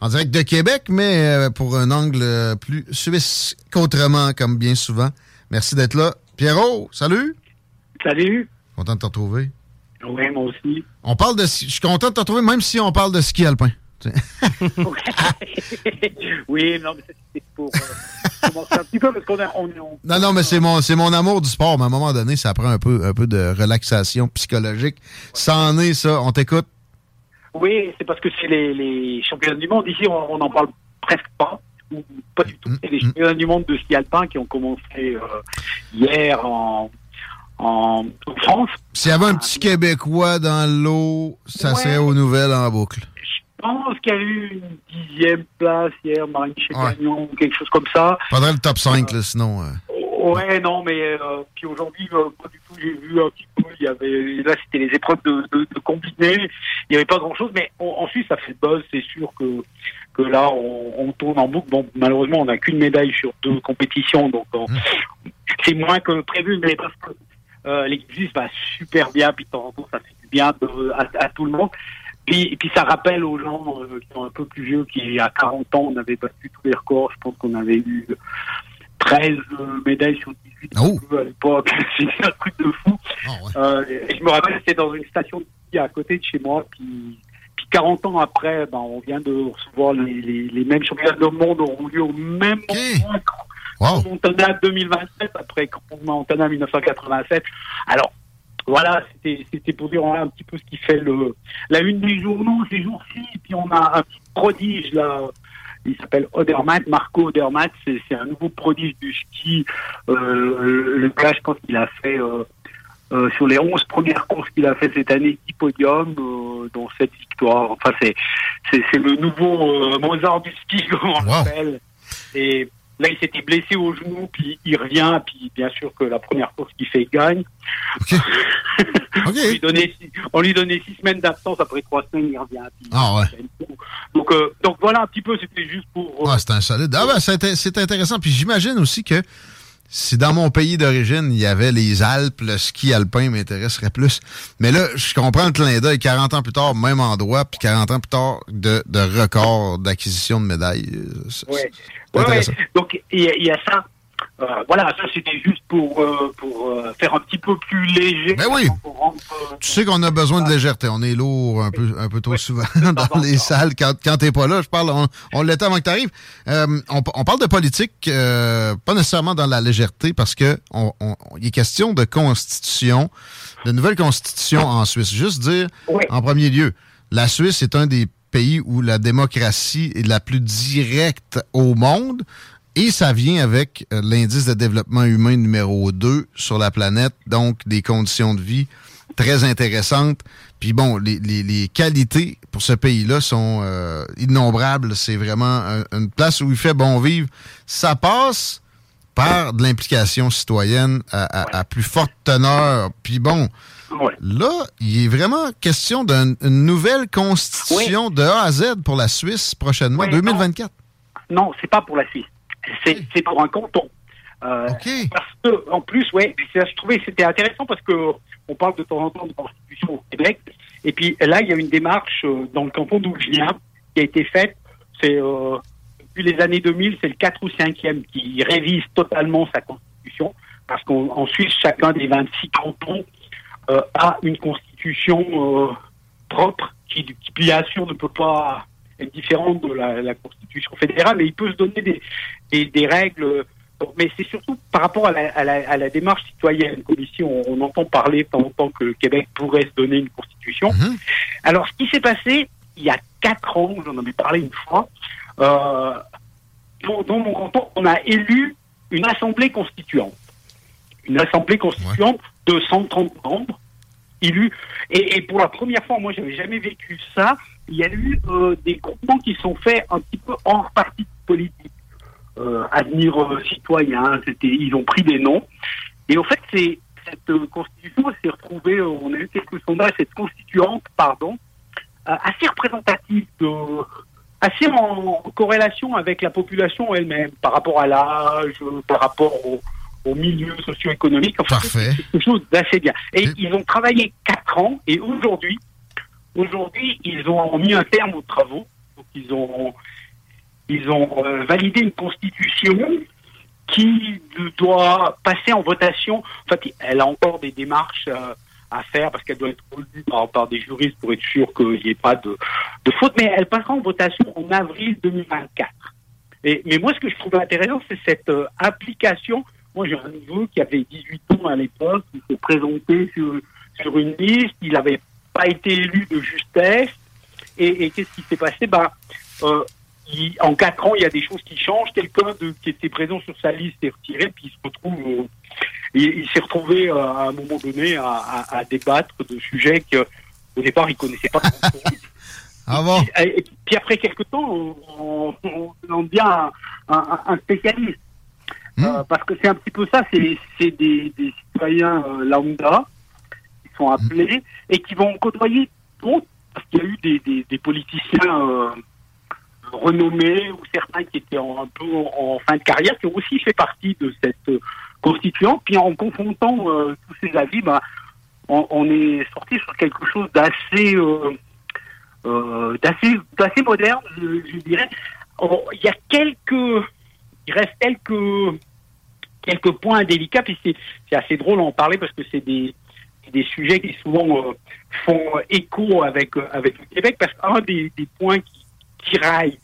En direct de Québec, mais euh, pour un angle euh, plus suisse qu'autrement, comme bien souvent. Merci d'être là. Pierrot, salut. Salut. Content de te retrouver. Oui, moi aussi. On parle de ski- Je suis content de te retrouver, même si on parle de ski alpin. Oui, non, mais c'était pour euh, commencer un petit peu parce qu'on on Non, non, mais c'est mon, c'est mon amour du sport. Mais à un moment donné, ça prend un peu, un peu de relaxation psychologique. Ça en est, ça. On t'écoute. Oui, c'est parce que c'est les, les championnats du monde. Ici, on n'en parle presque pas. Ou pas du tout. C'est les championnats du monde de ski alpin qui ont commencé euh, hier en, en France. S'il y avait un petit Québécois dans l'eau, ça Ouais. serait aux nouvelles en boucle. Je pense qu'il y a eu une dixième place hier, Marine Chagagnon, ou quelque chose comme ça. Faudrait le top 5, là, sinon. euh, Ouais, non, mais euh, puis aujourd'hui, euh, pas du tout. J'ai vu un petit peu. Il y avait là, c'était les épreuves de, de, de combiné. Il n'y avait pas grand-chose, mais en, en Suisse, ça fait le buzz. C'est sûr que que là, on, on tourne en boucle. Bon, malheureusement, on n'a qu'une médaille sur deux compétitions, donc euh, c'est moins que prévu. Mais parce que euh, l'équipe suisse va super bien, puis de temps en temps, ça fait du bien de- à, à tout le monde. Puis, et puis ça rappelle aux gens euh, qui sont un peu plus vieux, qui à 40 ans, on avait battu tous les records. Je pense qu'on avait eu 13 euh, médailles sur 18 Oh. à l'époque. C'est un truc de fou. Euh, et je me rappelle, c'était dans une station de ski à côté de chez moi. Puis, puis 40 ans après, ben, on vient de recevoir les, les, les mêmes championnats du monde auront lieu au même moment que Montana 2027, après Montana 1987. Alors, voilà, c'était pour dire voilà, un petit peu ce qui fait le la une des journaux ces jours-ci. Puis on a un petit prodige là. Il s'appelle Odermatt, Marco Odermatt. C'est c'est un nouveau prodige du ski. Euh, le gars, je pense qu'il a fait euh, euh, sur les 11 premières courses qu'il a fait cette année, 10 podiums, euh, dont 7 victoires. Enfin, c'est c'est c'est le nouveau euh, Mozart du ski, comme on l'appelle. Et là, il s'était blessé au genou, puis il revient, puis bien sûr que la première course qu'il fait, il gagne. on, lui donnait, six- on lui donnait six semaines d'absence, après trois semaines, il revient. Ah ouais. Donc, euh, donc voilà un petit peu, c'était juste pour... euh, Ah, c'est un solide. Ah, ben, c'est inté- c'est intéressant. Puis j'imagine aussi que si dans mon pays d'origine, il y avait les Alpes, le ski alpin m'intéresserait plus. Mais là, je comprends le clin d'œil. 40 ans plus tard, même endroit, puis 40 ans plus tard, de, de record d'acquisition de médailles. Euh, c'est- Ouais. Donc il y, y a ça. Euh, voilà, ça c'était juste pour, euh, pour euh, faire un petit peu plus léger. Ben oui. tu sais qu'on a besoin de légèreté. On est lourd un peu, un peu trop souvent dans les salles quand, quand t'es pas là. Je parle, on, on l'était avant que t'arrives. On, on, parle de politique, pas nécessairement dans la légèreté, parce que on, il est question de constitution, de nouvelle constitution en Suisse. Juste dire, en premier lieu, la Suisse est un des pays où la démocratie est la plus directe au monde. Et ça vient avec euh, l'indice de développement humain numéro 2 sur la planète, donc des conditions de vie très intéressantes. Puis bon, les, qualités pour ce pays-là sont euh, innombrables. C'est vraiment une place où il fait bon vivre. Ça passe par de l'implication citoyenne à, plus forte teneur. Puis bon, là, il est vraiment question d'une nouvelle constitution de A à Z pour la Suisse prochainement, 2024. Non, non c'est pas pour la Suisse c'est pour un canton. Euh, parce que, en plus, ouais, je trouvais que c'était intéressant parce que on parle de temps en temps de constitution au Québec. Et puis là, il y a une démarche euh, dans le canton d'où je viens qui a été faite. C'est euh, depuis les années 2000, c'est le 4 ou 5e qui révise totalement sa constitution parce qu'en Suisse, chacun des 26 cantons euh, a une constitution euh, propre qui, qui, bien sûr, ne peut pas être différente de la, la, Constitution fédérale, mais il peut se donner des, des, des règles. Mais c'est surtout par rapport à la, à la, à la démarche citoyenne, comme ici on, on, entend parler tant temps que le Québec pourrait se donner une Constitution. Mhm. Alors, ce qui s'est passé il y a quatre ans, j'en avais parlé une fois, euh, dans, mon canton, on a élu une assemblée constituante. Une assemblée constituante de 130 membres Et, pour la première fois, moi, j'avais jamais vécu ça il y a eu euh, des groupements qui sont faits un petit peu hors parti politique. Euh, Avenir euh, citoyen, c'était, ils ont pris des noms. Et en fait, c'est cette euh, constitution s'est retrouvée, on a eu quelques sondages, cette constituante, pardon, assez représentative, assez en, corrélation avec la population elle-même, par rapport à l'âge, par rapport au, au milieu socio-économique. Enfin, Parfait. C'est quelque chose d'assez bien. Et ils ont travaillé quatre ans, et aujourd'hui, Aujourd'hui, ils ont mis un terme aux travaux. Donc, ils ont, ils ont euh, validé une constitution qui doit passer en votation. En fait, elle a encore des démarches euh, à faire parce qu'elle doit être relue par, par, des juristes pour être sûr qu'il n'y ait pas de, de, faute. Mais elle passera en votation en avril 2024. Et, mais moi, ce que je trouve intéressant, c'est cette euh, application. Moi, j'ai un neveu qui avait 18 ans à l'époque, il s'est présenté sur, sur une liste, il avait pas été élu de justesse. Et, et qu'est-ce qui s'est passé? Euh, il, En quatre ans, il y a des choses qui changent. Quelqu'un qui était présent sur sa liste est retiré, puis il se retrouve. Euh, il, il s'est retrouvé euh, à un moment donné à, à, à débattre de sujets qu'au départ il connaissait pas. ah bon? Et, puis après quelques temps, on, on, on devient un, un, un spécialiste. Hmm. Euh, parce que c'est un petit peu ça, c'est des, des citoyens euh, lambda sont appelés et qui vont côtoyer d'autres, parce qu'il y a eu des, des, des politiciens euh, renommés ou certains qui étaient en, un peu en, fin de carrière, qui ont aussi fait partie de cette euh, constituante. Puis en confrontant tous ces avis, bah, on, on, est sorti sur quelque chose d'assez d'assez d'assez moderne, je, je dirais. il y a quelques, il reste quelques quelques points délicats, puis c'est assez drôle en parler parce que c'est des des sujets qui souvent euh, font écho avec euh, avec le Québec parce qu'un des, des, points qui tiraille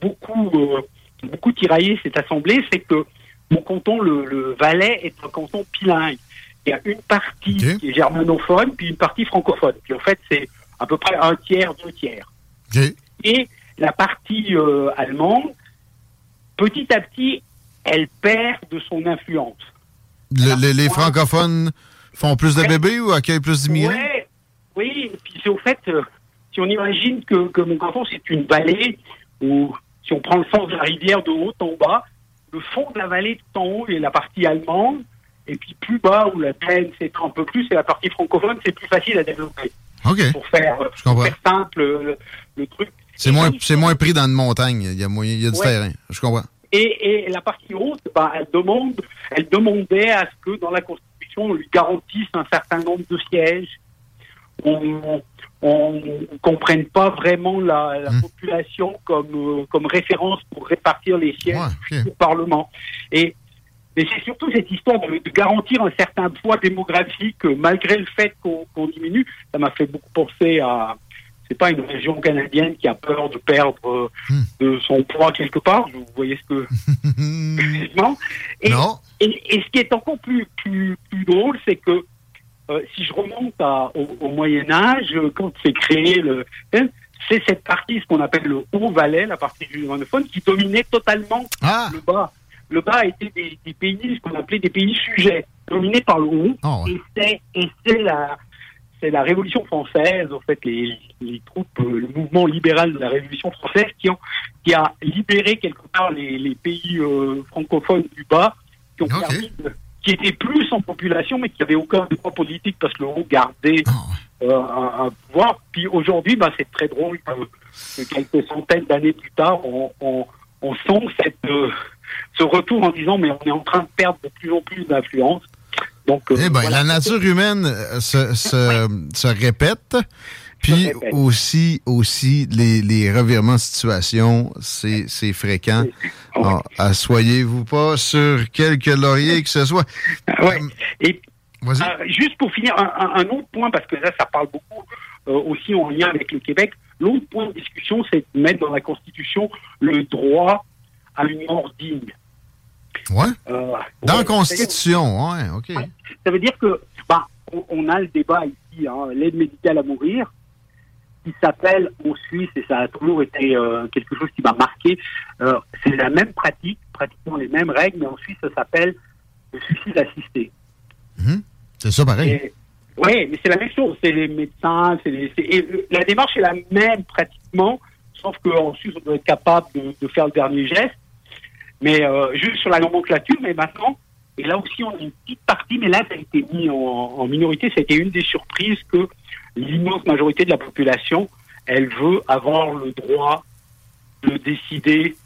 beaucoup euh, beaucoup tiraillé cette assemblée, c'est que mon canton, le, le, Valais, est un canton bilingue. Il y a une partie qui est germanophone, puis une partie francophone. Puis en fait, c'est à peu près un tiers, deux tiers. Et la partie allemande, petit à petit, elle perd de son influence. Le, les, francophones font plus de bébés ou accueillent plus d'immigrés? Ouais, oui, puis c'est au fait, euh, si on imagine que, que mon canton, c'est une vallée où, si on prend le sens de la rivière de haut en bas, le fond de la vallée tout en haut est la partie allemande, et puis plus bas, où la plaine s'étend un peu plus, c'est la partie francophone, c'est plus facile à développer. Pour faire, pour faire simple le, le truc. C'est moins, c'est moins pris dans une montagne. Il y a, il y a du Ouais. terrain. Je comprends. Et, et la partie haute, bah, elle demande, elle demandait à ce que dans la Constitution, on lui garantisse un certain nombre de sièges. On, on comprenne pas vraiment la, la Hmm. population comme, euh, comme référence pour répartir les sièges Ouais, au Parlement. Et mais c'est surtout cette histoire de, de, garantir un certain poids démographique malgré le fait qu'on diminue. Ça m'a fait beaucoup penser à, c'est pas une région canadienne qui a peur de perdre hmm. de son poids quelque part. Vous voyez ce que et, non. Et, et, ce qui est encore plus plus, plus drôle, c'est que euh, si je remonte à, au, Moyen Âge, quand s'est créé le, hein, c'est cette partie, ce qu'on appelle le Haut-Valais, la partie du germanophone, qui dominait totalement ah. le bas. Le bas était des, des pays, ce qu'on appelait des pays sujets, dominés par le haut. Oh, ouais. Et c'est la, c'est la Révolution française, en fait, les, les troupes, euh, le mouvement libéral de la Révolution française qui, ont, qui a libéré quelque part les, les pays euh, francophones du bas, qui ont okay. permis de, qui étaient plus en population, mais qui n'avaient aucun droit politique parce que le haut gardait oh. euh, un, un, pouvoir. Puis aujourd'hui, bah, c'est très drôle que, que, quelques centaines d'années plus tard, on, on, on sent cette, euh, ce retour en disant mais on est en train de perdre de plus en plus d'influence. Donc, euh, eh ben, voilà. la nature humaine euh, se, se, se répète. Puis aussi, aussi les, les revirements de situation, c'est, fréquent. Oh, Assoyez-vous pas sur quelques lauriers que ce soit. Ouais. Et euh, juste pour finir, un, un, autre point, parce que là, ça parle beaucoup euh, aussi en lien avec le Québec. L'autre point de discussion, c'est de mettre dans la Constitution le droit à une mort digne. Ouais. Euh, dans ouais, la Constitution, ouais, OK. Ça veut dire que, bah, on, on a le débat ici, hein, l'aide médicale à mourir qui s'appelle en Suisse, et ça a toujours été euh, quelque chose qui m'a marqué, euh, c'est la même pratique, pratiquement les mêmes règles, mais en Suisse, ça s'appelle le suicide assisté. Mmh. C'est ça pareil. Oui, mais c'est la même chose. C'est les médecins, c'est les, la démarche est la même pratiquement, sauf qu'en Suisse, on doit être capable de, de, faire le dernier geste. Mais euh, juste sur la nomenclature, mais maintenant, et là aussi, on a une petite partie, mais là, ça a été mis en, en minorité. C'était une des surprises que l'immense majorité de la population, elle veut avoir le droit de décider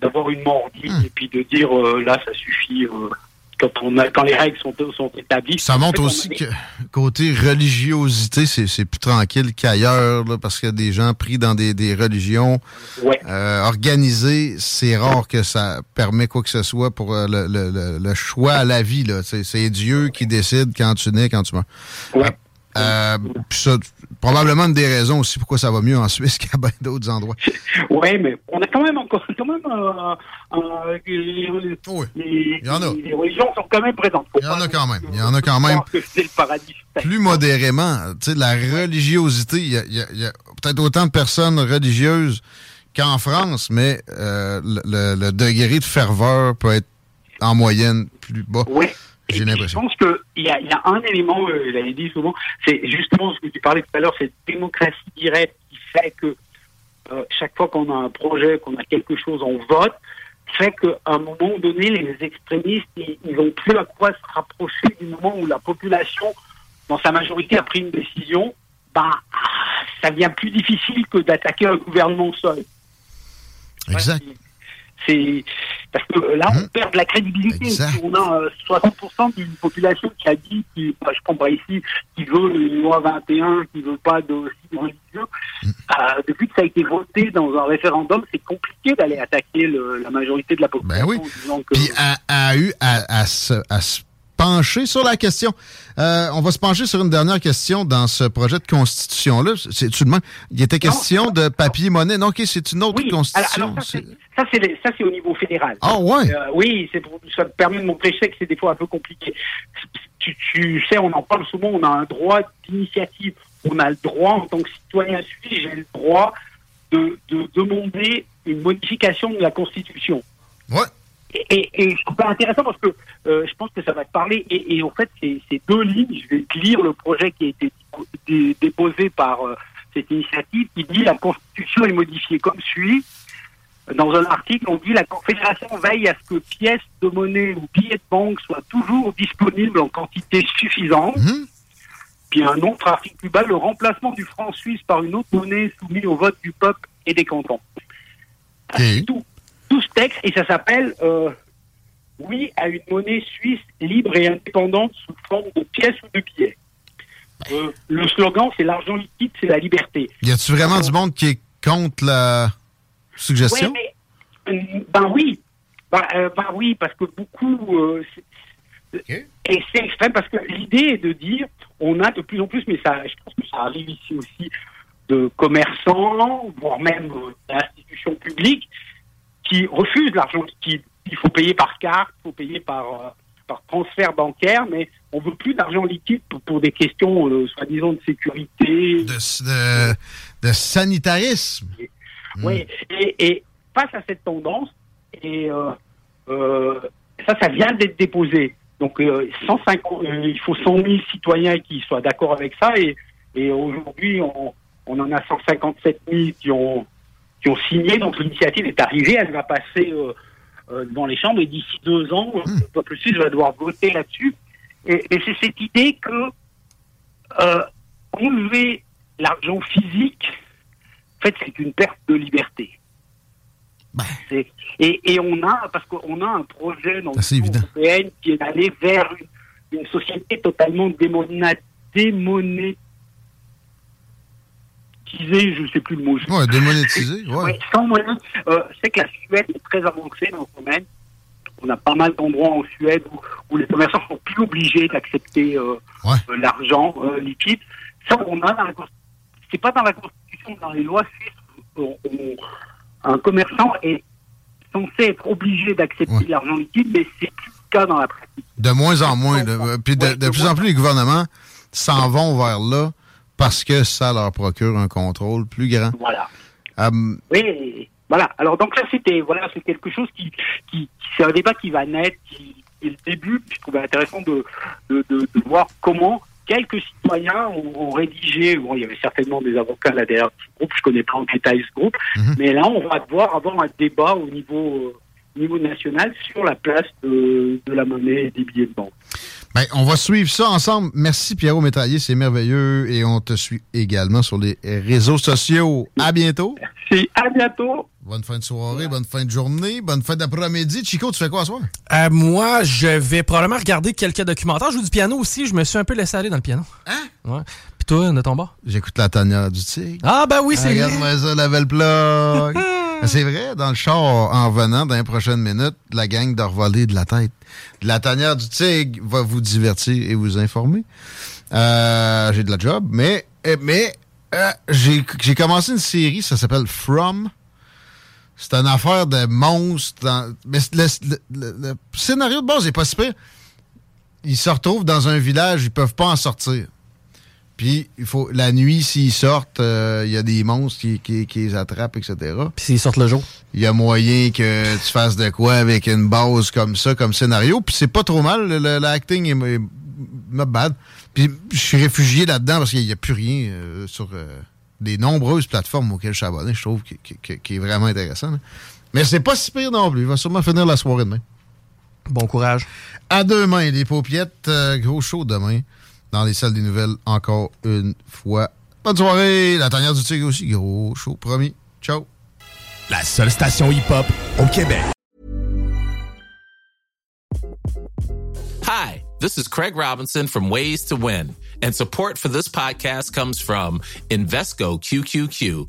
d'avoir une mort mmh. et puis de dire euh, là ça suffit euh, quand on a quand les règles sont, sont établies. Ça montre aussi que côté religiosité, c'est plus tranquille qu'ailleurs parce qu'il y a des gens pris dans des, des religions ouais. euh, organisées. C'est rare que ça permet quoi que ce soit pour euh, le, le, le, choix à la vie. C'est Dieu qui décide quand tu nais, quand tu meurs. Ouais. Euh, ça, probablement une des raisons aussi pourquoi ça va mieux en Suisse qu'à bien d'autres endroits. Oui, mais on a quand même encore quand même euh, euh, les, oui. les, Il y en a. les religions sont quand même présentes. Faut Il y en a quand même. Il y en a quand même. le paradis. Plus modérément, tu sais, la religiosité, il y a peut-être autant de personnes religieuses qu'en France, mais euh, le, le, degré de ferveur peut être en moyenne plus bas. Oui. J'ai l'impression. Je pense qu'il y a, y a un élément, euh, j'avais dit souvent, c'est justement ce que tu parlais tout à l'heure, cette démocratie directe qui fait que euh, chaque fois qu'on a un projet, qu'on a quelque chose, on vote, fait qu'à un moment donné, les extrémistes, ils, ils ont plus à quoi se rapprocher du moment où la population, dans sa majorité, a pris une décision. Bah, ça devient plus difficile que d'attaquer un gouvernement seul. Exact. Ouais, c'est parce que là on mmh. perd de la crédibilité. Si on a euh, 60% d'une population qui a dit, qui, bah, je prends pas ici, qui veut une loi 21, qui veut pas de religieux. Mmh. Euh, depuis que ça a été voté dans un référendum, c'est compliqué d'aller attaquer le, la majorité de la population. Ben oui. Que... Puis a, a eu à, à, à se pencher sur la question. Euh, on va se pencher sur une dernière question dans ce projet de constitution-là. C'est tout de même. Il était question non, de papier-monnaie. Non, ok, c'est une autre oui, constitution. Alors, alors ça, c'est ça, c'est au niveau fédéral. Ah ouais. Euh, oui, c'est pour ça me permet de montrer que c'est des fois un peu compliqué. Tu, tu, sais, on en parle souvent. On a un droit d'initiative. On a le droit en tant que citoyen suisse, j'ai le droit de, de demander une modification de la constitution. Ouais. Et, et, je trouve ça intéressant parce que euh, je pense que ça va te parler. Et, et en fait, c'est deux lignes. Je vais te lire le projet qui a été dé déposé par euh, cette initiative qui dit la Constitution est modifiée comme suit. Dans un article, on dit la Confédération veille à ce que pièces de monnaie ou billets de banque soient toujours disponibles en quantité suffisante. Mmh. Puis un autre article plus bas, le remplacement du franc suisse par une autre monnaie soumise au vote du peuple et des cantons. Okay. Tout tout ce texte et ça s'appelle euh, Oui à une monnaie suisse libre et indépendante sous forme de pièces ou de billets. Euh, le slogan, c'est l'argent liquide, c'est la liberté. Y a-tu vraiment euh, du monde qui est contre la suggestion? Ouais, mais, ben oui, euh, bah oui, parce que beaucoup. Euh, Et c'est extrême parce que l'idée est de dire on a de plus en plus, mais ça, je pense que ça arrive ici aussi, de commerçants, voire même euh, d'institutions publiques qui refusent l'argent liquide. Il faut payer par carte, il faut payer par, euh, par transfert bancaire, mais on veut plus d'argent liquide pour, pour des questions, euh, soi-disant, de sécurité. De, de sanitarisme. Oui, et, et face à cette tendance, et euh, ça, ça vient d'être déposé. Donc, euh, 150, euh, il faut 100 000 citoyens qui soient d'accord avec ça, et, et aujourd'hui, on, on en a 157 000 qui ont, qui ont signé. Donc, l'initiative est arrivée, elle va passer euh, euh, devant les chambres, et d'ici deux ans, le peuple suisse va devoir voter là-dessus. Et, et c'est cette idée que euh, enlever l'argent physique, en fait, c'est une perte de liberté. C'est- Et, et on a, parce qu'on a un projet dans l'Union européenne qui est d'aller vers une, une société totalement démonétisée, je ne sais plus le mot. Ouais, démonétisé, ouais. Ouais, sans moyen. Euh, c'est que la Suède est très avancée dans ce domaine. On a pas mal d'endroits en Suède où, où les commerçants sont plus obligés d'accepter euh, euh, l'argent euh, liquide. Ça, on a dans la Constitution. C'est pas dans la Constitution, dans les lois suisses. un commerçant est censé être obligé d'accepter l'argent liquide, mais c'est plus le cas dans la pratique. De moins en moins. de- puis de, de plus en plus, les gouvernements s'en vont vers là parce que ça leur procure un contrôle plus grand. Voilà. Hum, Oui, voilà. Alors donc là, c'était voilà, c'est quelque chose qui, qui, c'est un débat qui va naître, qui, qui est le début. Puis je trouvais intéressant de, de, de, de voir comment quelques citoyens ont, ont rédigé. Bon, il y avait certainement des avocats là derrière ce groupe. Je connais pas en détail ce groupe, mais là, on va devoir avoir un débat au niveau euh, au niveau national sur la place de, de la monnaie et des billets de banque. Ben, on va suivre ça ensemble. Merci Pierrot Métraillé, c'est merveilleux. Et on te suit également sur les réseaux sociaux. À bientôt. Merci, à bientôt. Bonne fin de soirée, bonne fin de journée, bonne fin d'après-midi. Chico, tu fais quoi ce soir? Euh, moi, je vais probablement regarder quelques documentaires. Je joue du piano aussi. Je me suis un peu laissé aller dans le piano. Hein? Ouais. Puis toi, de ton bord? J'écoute la tanière du tigre. Ah, ben oui, c'est vrai. Regarde-moi ça, la belle plug. Ben, c'est vrai, dans le char, en revenant dans les prochaines minutes, la gang de de la tête. La tanière du tigre va vous divertir et vous informer. Euh, j'ai de la job, mais, eh, mais euh, j'ai commencé une série, ça s'appelle From. C'est une affaire de monstres. mais le, scénario de base est pas si. Ils se retrouvent dans un village, ils peuvent pas en sortir. Puis, il faut la nuit, s'ils sortent, euh, il y a des monstres qui, qui, qui les attrapent, etc. Puis s'ils sortent le jour. Il y a moyen que tu fasses de quoi avec une base comme ça, comme scénario. Puis c'est pas trop mal. le- le- L'acting est, est not bad. Puis je suis réfugié là-dedans parce qu'il n'y a plus rien euh, sur euh, les nombreuses plateformes auxquelles je suis abonné. Je trouve qui, qui- qui- qui est vraiment intéressant. là. Mais c'est pas si pire non plus. Il va sûrement finir la soirée demain. Bon courage. À demain, les paupiettes. euh, gros show demain. Dans les salles des nouvelles, encore une fois. Bonne soirée. La tanière du tigre aussi. Gros show, promis. Ciao. La seule station hip-hop au Québec. Hi, this is Craig Robinson from Ways to Win, and support for this podcast comes from Invesco QQQ,